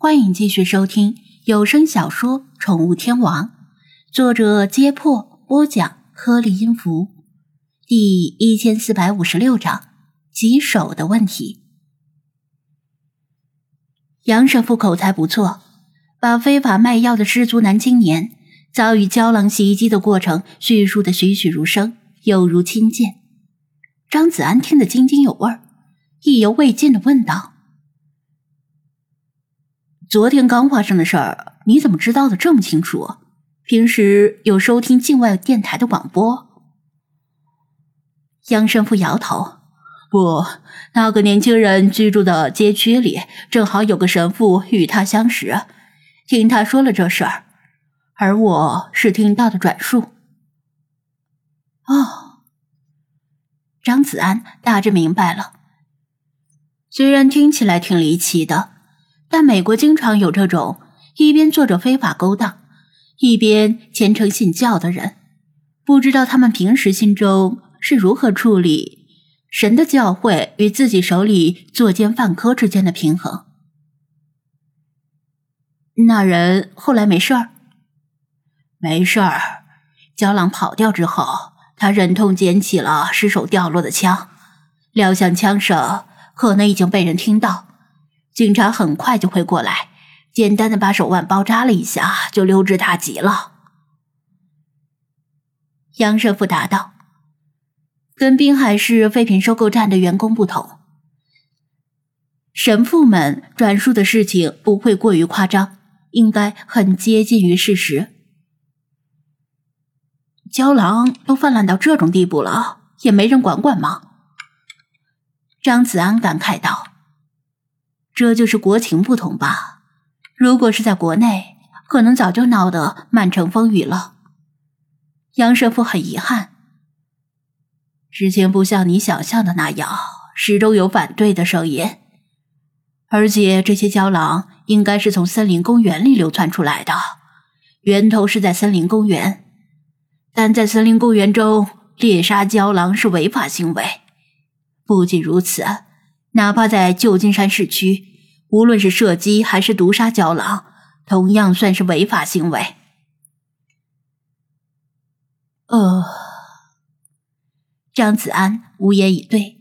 欢迎继续收听有声小说《宠物天王》，作者：揭破，播讲：颗粒音符，第一千四百五十六章：棘手的问题。杨神父口才不错，把非法卖药的失足男青年遭遇胶囊袭击的过程叙述的栩栩如生，有如亲见。张子安听得津津有味，意犹未尽的问道。昨天刚发生的事儿，你怎么知道的这么清楚？平时有收听境外电台的广播？杨神父摇头：“不，那个年轻人居住的街区里正好有个神父与他相识，听他说了这事儿，而我是听到的转述。”哦，张子安大致明白了，虽然听起来挺离奇的。但美国经常有这种一边做着非法勾当，一边虔诚信教的人。不知道他们平时心中是如何处理神的教诲与自己手里作奸犯科之间的平衡。那人后来没事儿，没事儿。胶囊跑掉之后，他忍痛捡起了失手掉落的枪，料想枪声可能已经被人听到。警察很快就会过来，简单的把手腕包扎了一下，就溜之大吉了。杨神父答道：“跟滨海市废品收购站的员工不同，神父们转述的事情不会过于夸张，应该很接近于事实。胶囊都泛滥到这种地步了，也没人管管吗？”张子安感慨道。这就是国情不同吧？如果是在国内，可能早就闹得满城风雨了。杨神父很遗憾，事情不像你想象的那样，始终有反对的声音。而且这些胶囊应该是从森林公园里流窜出来的，源头是在森林公园。但在森林公园中猎杀胶囊是违法行为。不仅如此。哪怕在旧金山市区，无论是射击还是毒杀胶囊，同样算是违法行为。呃，张子安无言以对。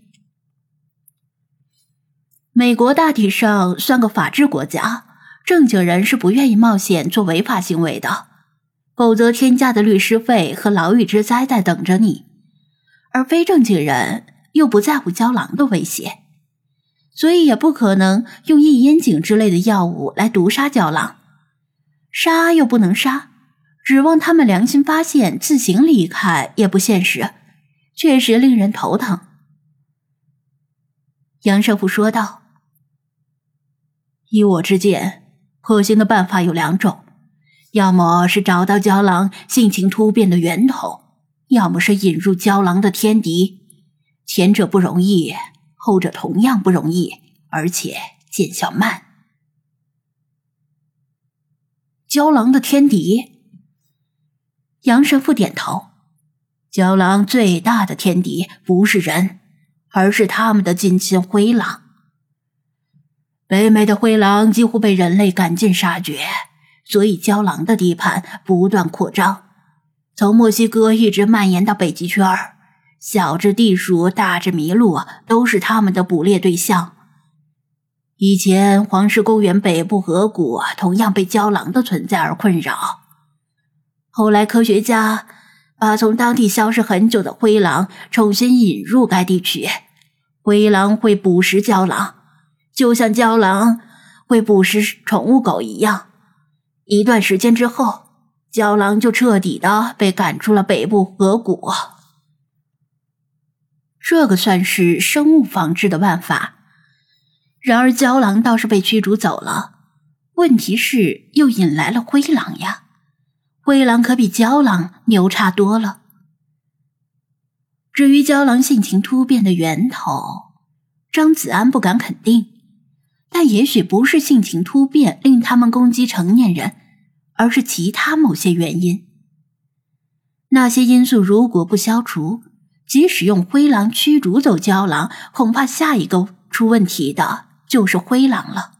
美国大体上算个法治国家，正经人是不愿意冒险做违法行为的，否则天价的律师费和牢狱之灾在等着你。而非正经人又不在乎胶囊的威胁。所以也不可能用异烟井之类的药物来毒杀胶囊，杀又不能杀，指望他们良心发现自行离开也不现实，确实令人头疼。杨少福说道：“依我之见，可行的办法有两种，要么是找到胶囊性情突变的源头，要么是引入胶囊的天敌，前者不容易。”后者同样不容易，而且见效慢。胶囊的天敌，杨神父点头。胶囊最大的天敌不是人，而是他们的近亲灰狼。北美的灰狼几乎被人类赶尽杀绝，所以胶囊的地盘不断扩张，从墨西哥一直蔓延到北极圈儿。小至地鼠，大至麋鹿，都是他们的捕猎对象。以前黄石公园北部河谷同样被胶囊的存在而困扰，后来科学家把从当地消失很久的灰狼重新引入该地区。灰狼会捕食胶囊，就像胶囊会捕食宠物狗一样。一段时间之后，胶囊就彻底的被赶出了北部河谷。这个算是生物防治的办法，然而胶囊倒是被驱逐走了。问题是又引来了灰狼呀，灰狼可比胶囊牛叉多了。至于胶囊性情突变的源头，张子安不敢肯定，但也许不是性情突变令他们攻击成年人，而是其他某些原因。那些因素如果不消除，即使用灰狼驱逐走胶狼，恐怕下一个出问题的就是灰狼了。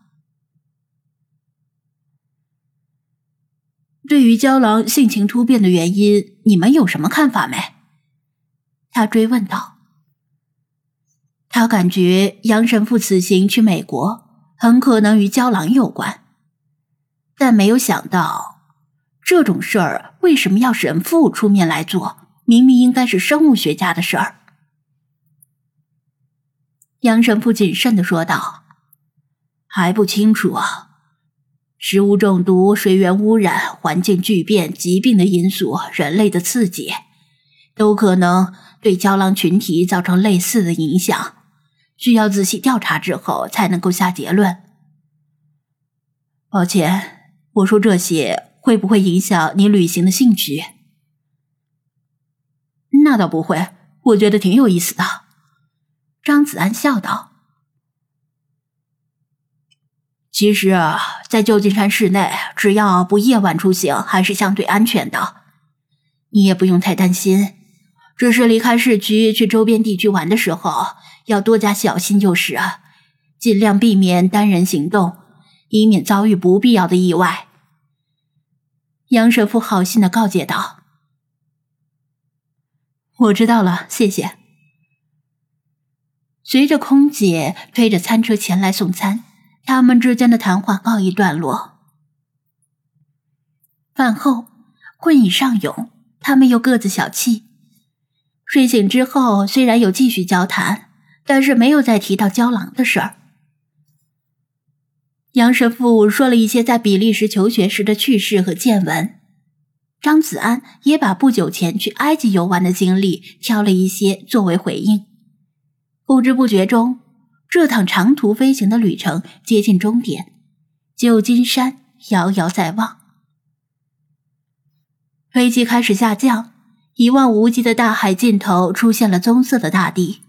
对于娇狼性情突变的原因，你们有什么看法没？他追问道。他感觉杨神父此行去美国，很可能与娇狼有关，但没有想到这种事儿为什么要神父出面来做？明明应该是生物学家的事儿。杨神父谨慎的说道：“还不清楚啊。”食物中毒、水源污染、环境巨变、疾病的因素、人类的刺激，都可能对胶囊群体造成类似的影响。需要仔细调查之后才能够下结论。抱歉，我说这些会不会影响你旅行的兴趣？那倒不会，我觉得挺有意思的。张子安笑道。其实啊，在旧金山市内，只要不夜晚出行，还是相对安全的。你也不用太担心，只是离开市区去周边地区玩的时候，要多加小心就是，尽量避免单人行动，以免遭遇不必要的意外。杨神父好心的告诫道：“我知道了，谢谢。”随着空姐推着餐车前来送餐。他们之间的谈话告一段落。饭后，困意上涌，他们又各自小憩。睡醒之后，虽然有继续交谈，但是没有再提到胶囊的事儿。杨神父说了一些在比利时求学时的趣事和见闻，张子安也把不久前去埃及游玩的经历挑了一些作为回应。不知不觉中。这趟长途飞行的旅程接近终点，旧金山遥遥在望。飞机开始下降，一望无际的大海尽头出现了棕色的大地。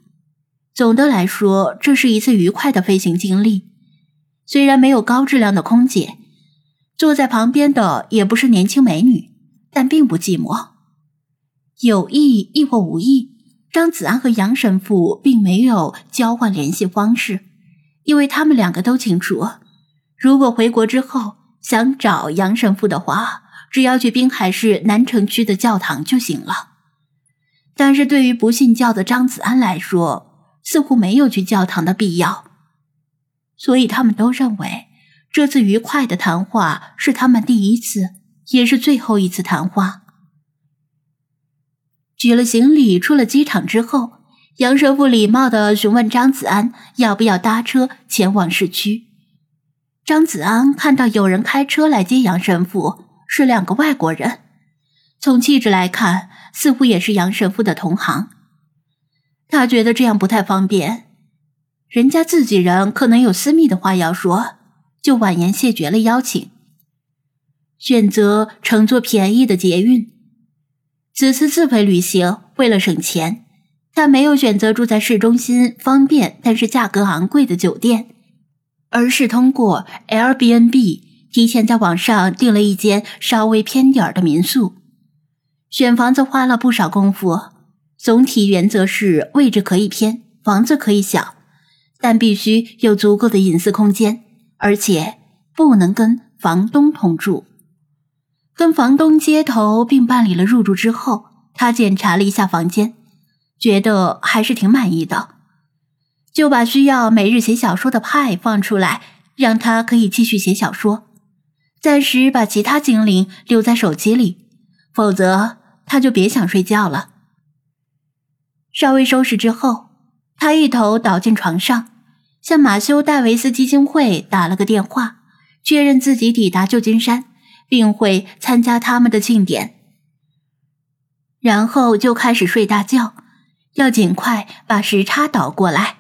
总的来说，这是一次愉快的飞行经历。虽然没有高质量的空姐，坐在旁边的也不是年轻美女，但并不寂寞。有意亦或无意。张子安和杨神父并没有交换联系方式，因为他们两个都清楚，如果回国之后想找杨神父的话，只要去滨海市南城区的教堂就行了。但是对于不信教的张子安来说，似乎没有去教堂的必要，所以他们都认为这次愉快的谈话是他们第一次，也是最后一次谈话。举了行李，出了机场之后，杨神父礼貌的询问张子安要不要搭车前往市区。张子安看到有人开车来接杨神父，是两个外国人，从气质来看，似乎也是杨神父的同行。他觉得这样不太方便，人家自己人可能有私密的话要说，就婉言谢绝了邀请，选择乘坐便宜的捷运。此次自费旅行，为了省钱，他没有选择住在市中心方便但是价格昂贵的酒店，而是通过 Airbnb 提前在网上订了一间稍微偏点儿的民宿。选房子花了不少功夫，总体原则是位置可以偏，房子可以小，但必须有足够的隐私空间，而且不能跟房东同住。跟房东接头并办理了入住之后，他检查了一下房间，觉得还是挺满意的，就把需要每日写小说的派放出来，让他可以继续写小说，暂时把其他精灵留在手机里，否则他就别想睡觉了。稍微收拾之后，他一头倒进床上，向马修·戴维斯基金会打了个电话，确认自己抵达旧金山。并会参加他们的庆典，然后就开始睡大觉，要尽快把时差倒过来。